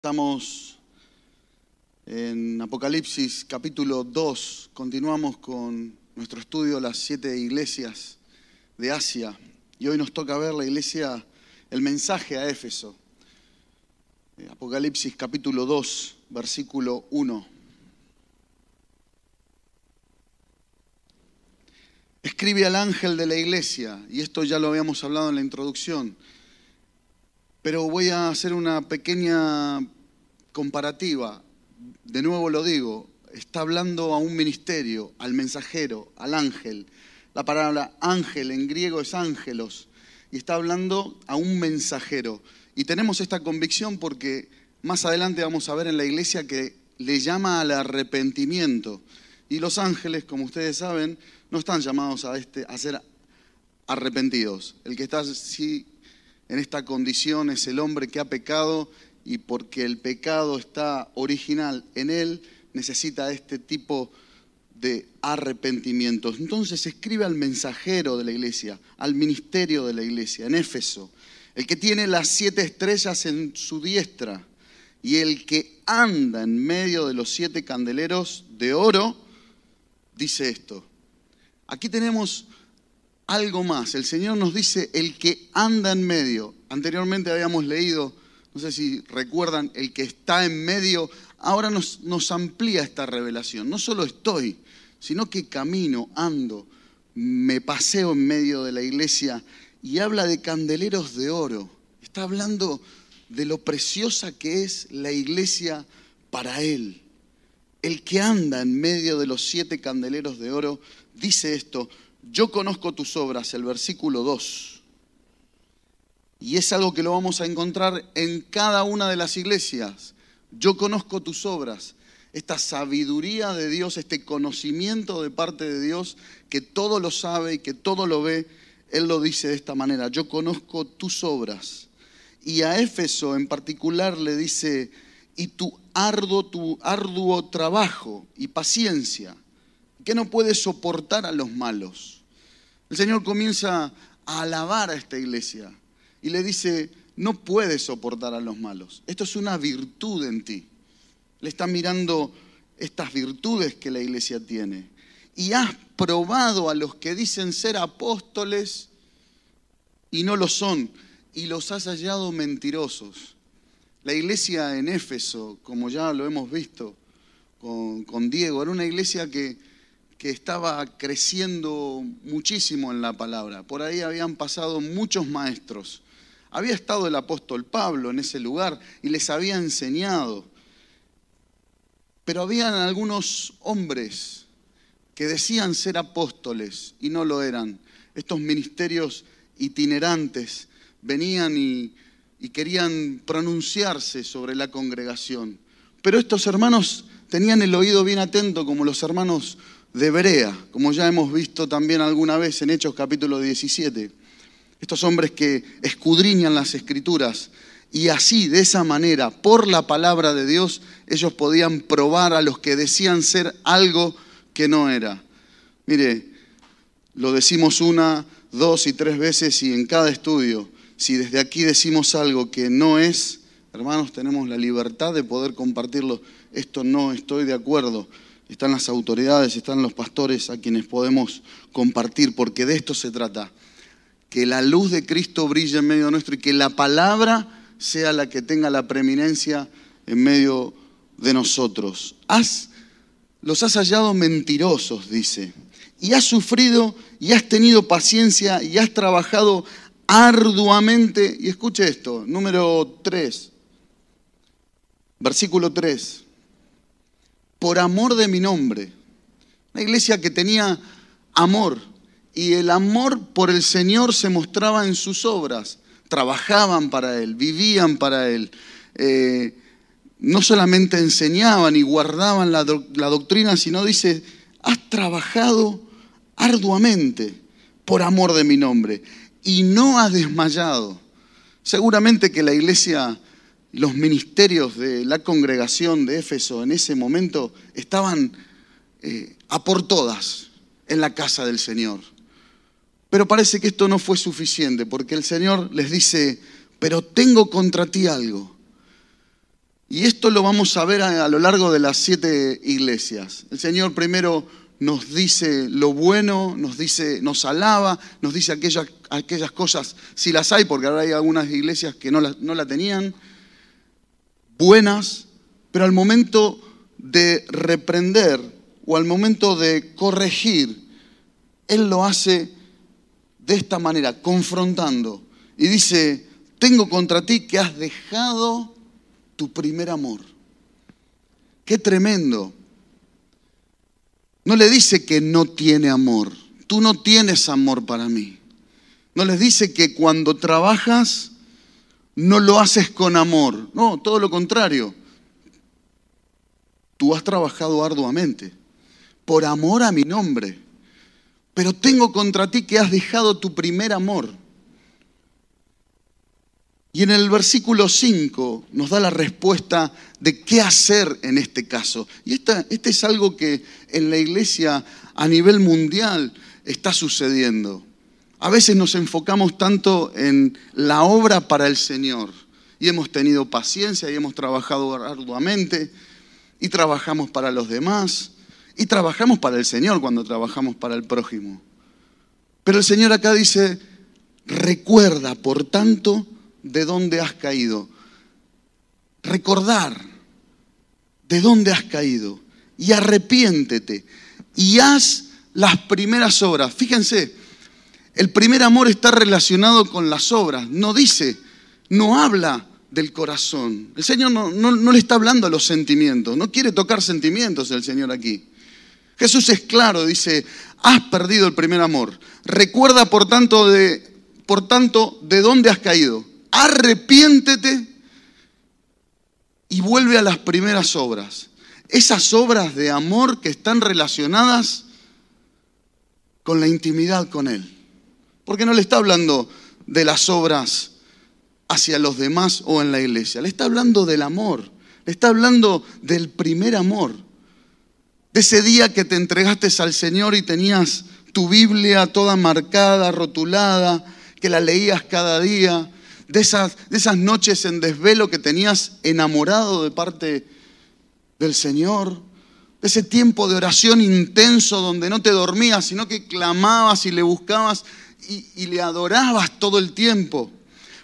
Estamos en Apocalipsis capítulo 2, continuamos con nuestro estudio las siete iglesias de Asia y hoy nos toca ver la iglesia, el mensaje a Éfeso. Eh, Apocalipsis capítulo 2, versículo 1. Escribe al ángel de la iglesia, y esto ya lo habíamos hablado en la introducción, pero voy a hacer una pequeña comparativa. De nuevo lo digo, está hablando a un ministerio, al mensajero, al ángel. La palabra ángel en griego es ángelos y está hablando a un mensajero. Y tenemos esta convicción porque más adelante vamos a ver en la iglesia que le llama al arrepentimiento. Y los ángeles, como ustedes saben, no están llamados a, este, a ser arrepentidos. El que está sí, en esta condición es el hombre que ha pecado y porque el pecado está original en él, necesita este tipo de arrepentimientos. Entonces escribe al mensajero de la iglesia, al ministerio de la iglesia, en Éfeso, el que tiene las siete estrellas en su diestra y el que anda en medio de los siete candeleros de oro, dice esto. Aquí tenemos algo más. El Señor nos dice el que anda en medio. Anteriormente habíamos leído, no sé si recuerdan, el que está en medio. Ahora nos, amplía esta revelación. No solo estoy, sino que camino, ando, me paseo en medio de la iglesia y habla de candeleros de oro. Está hablando de lo preciosa que es la iglesia para Él. El que anda en medio de los siete candeleros de oro dice esto, yo conozco tus obras, el versículo 2. Y es algo que lo vamos a encontrar en cada una de las iglesias. Yo conozco tus obras. Esta sabiduría de Dios, este conocimiento de parte de Dios, que todo lo sabe y que todo lo ve, Él lo dice de esta manera. Yo conozco tus obras. Y a Éfeso en particular le dice, y tu arduo, tu arduo trabajo y paciencia que no puede soportar a los malos. El Señor comienza a alabar a esta iglesia y le dice, no puedes soportar a los malos. Esto es una virtud en ti. Le está mirando estas virtudes que la iglesia tiene. Y has probado a los que dicen ser apóstoles y no lo son, y los has hallado mentirosos. La iglesia en Éfeso, como ya lo hemos visto con, con Diego, era una iglesia que que estaba creciendo muchísimo en la palabra. Por ahí habían pasado muchos maestros. Había estado el apóstol Pablo en ese lugar y les había enseñado. Pero habían algunos hombres que decían ser apóstoles y no lo eran. Estos ministerios itinerantes venían y, y querían pronunciarse sobre la congregación. Pero estos hermanos tenían el oído bien atento como los hermanos de Berea, como ya hemos visto también alguna vez en Hechos capítulo 17. Estos hombres que escudriñan las escrituras y así, de esa manera, por la palabra de Dios, ellos podían probar a los que decían ser algo que no era. Mire, lo decimos una, dos y tres veces y en cada estudio, si desde aquí decimos algo que no es, hermanos, tenemos la libertad de poder compartirlo. Esto no estoy de acuerdo están las autoridades, están los pastores a quienes podemos compartir, porque de esto se trata. Que la luz de Cristo brille en medio nuestro y que la palabra sea la que tenga la preeminencia en medio de nosotros. Has, los has hallado mentirosos, dice, y has sufrido y has tenido paciencia y has trabajado arduamente. Y escuche esto, número 3, versículo 3 por amor de mi nombre. Una iglesia que tenía amor y el amor por el Señor se mostraba en sus obras. Trabajaban para Él, vivían para Él. Eh, no solamente enseñaban y guardaban la, la doctrina, sino dice, has trabajado arduamente por amor de mi nombre y no has desmayado. Seguramente que la iglesia los ministerios de la congregación de Éfeso en ese momento estaban eh, a por todas en la casa del Señor. Pero parece que esto no fue suficiente porque el Señor les dice, pero tengo contra ti algo. Y esto lo vamos a ver a, lo largo de las siete iglesias. El Señor primero nos dice lo bueno, nos dice, nos alaba, nos dice aquellas, aquellas cosas, si las hay, porque ahora hay algunas iglesias que no la, no la tenían, buenas, pero al momento de reprender o al momento de corregir, Él lo hace de esta manera, confrontando. Y dice, tengo contra ti que has dejado tu primer amor. Qué tremendo. No le dice que no tiene amor. Tú no tienes amor para mí. No les dice que cuando trabajas no lo haces con amor. No, todo lo contrario. Tú has trabajado arduamente por amor a mi nombre. Pero tengo contra ti que has dejado tu primer amor. Y en el versículo 5 nos da la respuesta de qué hacer en este caso. Y esta, este es algo que en la iglesia a nivel mundial está sucediendo. A veces nos enfocamos tanto en la obra para el Señor y hemos tenido paciencia y hemos trabajado arduamente y trabajamos para los demás y trabajamos para el Señor cuando trabajamos para el prójimo. Pero el Señor acá dice, recuerda, por tanto, de dónde has caído. Recordar de dónde has caído y arrepiéntete y haz las primeras obras. Fíjense, el primer amor está relacionado con las obras. No dice, no habla del corazón. El Señor no, le está hablando a los sentimientos. No quiere tocar sentimientos el Señor aquí. Jesús es claro, dice, has perdido el primer amor. Recuerda, por tanto, de, por tanto, de dónde has caído arrepiéntete y vuelve a las primeras obras. Esas obras de amor que están relacionadas con la intimidad con Él. Porque no le está hablando de las obras hacia los demás o en la iglesia. Le está hablando del amor. Le está hablando del primer amor. De ese día que te entregaste al Señor y tenías tu Biblia toda marcada, rotulada, que la leías cada día, de esas, de esas noches en desvelo que tenías enamorado de parte del Señor, de ese tiempo de oración intenso donde no te dormías, sino que clamabas y le buscabas y, le adorabas todo el tiempo.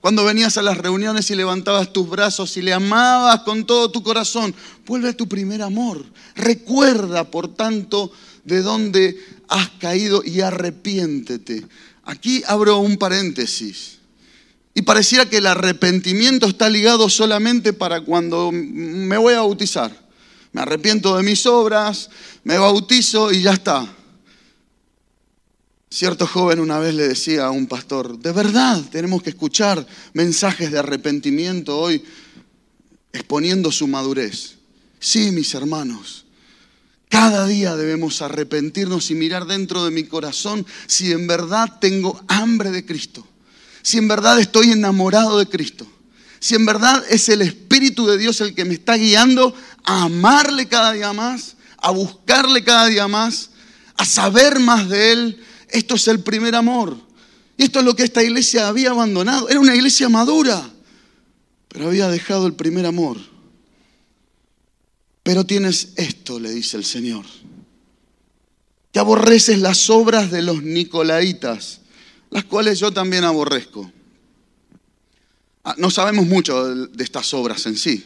Cuando venías a las reuniones y levantabas tus brazos y le amabas con todo tu corazón, vuelve a tu primer amor. Recuerda, por tanto, de dónde has caído y arrepiéntete. Aquí abro un paréntesis. Y pareciera que el arrepentimiento está ligado solamente para cuando me voy a bautizar. Me arrepiento de mis obras, me bautizo y ya está. Cierto joven una vez le decía a un pastor, de verdad tenemos que escuchar mensajes de arrepentimiento hoy exponiendo su madurez. Sí, mis hermanos, cada día debemos arrepentirnos y mirar dentro de mi corazón si en verdad tengo hambre de Cristo si en verdad estoy enamorado de Cristo, si en verdad es el Espíritu de Dios el que me está guiando a amarle cada día más, a buscarle cada día más, a saber más de Él, esto es el primer amor. Y esto es lo que esta iglesia había abandonado. Era una iglesia madura, pero había dejado el primer amor. Pero tienes esto, le dice el Señor. Que aborreces las obras de los nicolaitas las cuales yo también aborrezco. Ah, no sabemos mucho de estas obras en sí,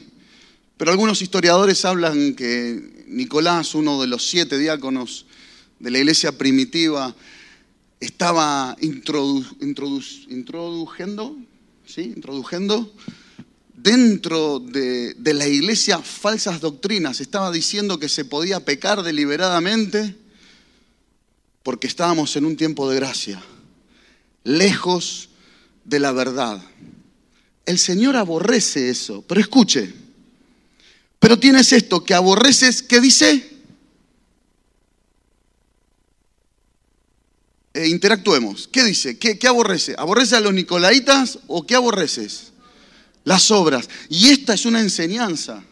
pero algunos historiadores hablan que Nicolás, uno de los siete diáconos de la iglesia primitiva, estaba introduciendo, ¿sí? introduciendo dentro de, de la iglesia falsas doctrinas. Estaba diciendo que se podía pecar deliberadamente porque estábamos en un tiempo de gracia lejos de la verdad. El Señor aborrece eso, pero escuche, pero tienes esto que aborreces, ¿qué dice? E interactuemos. ¿Qué dice? ¿Qué, ¿Qué, aborrece? ¿Aborrece a los nicolaitas o qué aborreces? Las obras. Y esta es una enseñanza.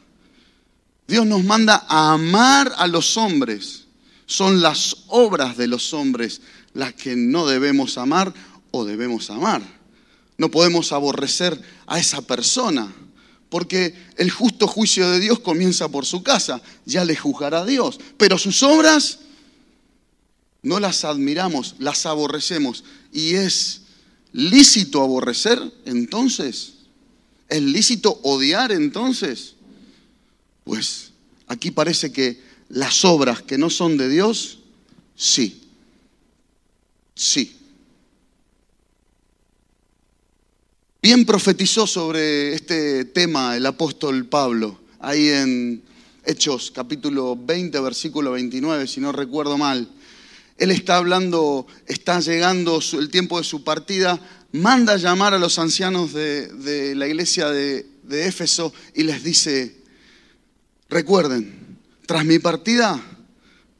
Dios nos manda a amar a los hombres. Son las obras de los hombres las que no debemos amar debemos amar. No podemos aborrecer a esa persona porque el justo juicio de Dios comienza por su casa, ya le juzgará Dios, pero sus obras no las admiramos, las aborrecemos. ¿Y es lícito aborrecer entonces? ¿Es lícito odiar entonces? Pues aquí parece que las obras que no son de Dios, sí. Sí. Bien profetizó sobre este tema el apóstol Pablo, ahí en Hechos capítulo 20, versículo 29, si no recuerdo mal. Él está hablando, está llegando el tiempo de su partida, manda llamar a los ancianos de, la iglesia de, de Éfeso y les dice, recuerden, tras mi partida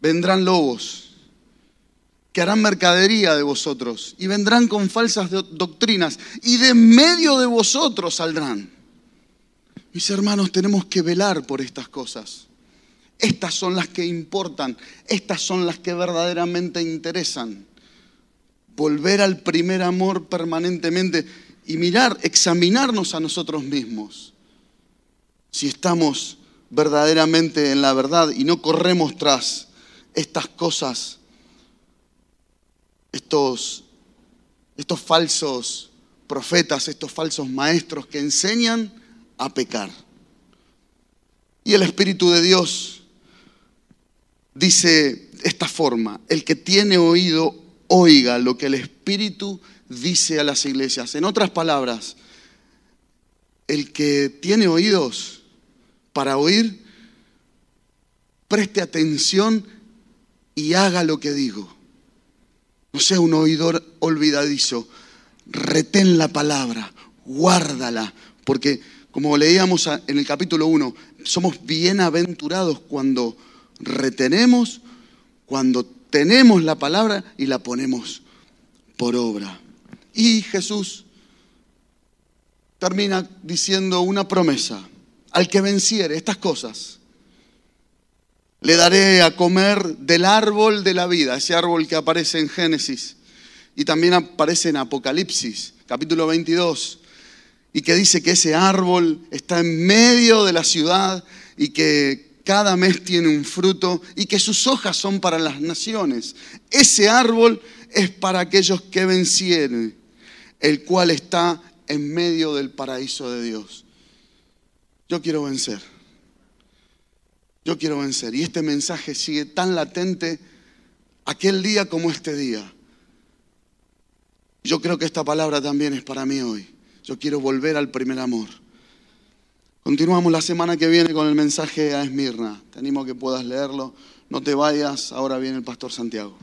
vendrán lobos que harán mercadería de vosotros y vendrán con falsas doctrinas y de medio de vosotros saldrán. Mis hermanos, tenemos que velar por estas cosas. Estas son las que importan, estas son las que verdaderamente interesan. Volver al primer amor permanentemente y mirar, examinarnos a nosotros mismos. Si estamos verdaderamente en la verdad y no corremos tras estas cosas estos, estos falsos profetas, estos falsos maestros que enseñan a pecar. Y el Espíritu de Dios dice esta forma, el que tiene oído, oiga lo que el Espíritu dice a las iglesias. En otras palabras, el que tiene oídos para oír, preste atención y haga lo que digo. No sea un oidor olvidadizo. Retén la palabra, guárdala, porque como leíamos en el capítulo 1, somos bienaventurados cuando retenemos, cuando tenemos la palabra y la ponemos por obra. Y Jesús termina diciendo una promesa. Al que venciere estas cosas, le daré a comer del árbol de la vida, ese árbol que aparece en Génesis y también aparece en Apocalipsis, capítulo 22, y que dice que ese árbol está en medio de la ciudad y que cada mes tiene un fruto y que sus hojas son para las naciones. Ese árbol es para aquellos que vencieren, el cual está en medio del paraíso de Dios. Yo quiero vencer. Yo quiero vencer. Y este mensaje sigue tan latente aquel día como este día. Yo creo que esta palabra también es para mí hoy. Yo quiero volver al primer amor. Continuamos la semana que viene con el mensaje a Esmirna. Te animo a que puedas leerlo. No te vayas, ahora viene el pastor Santiago.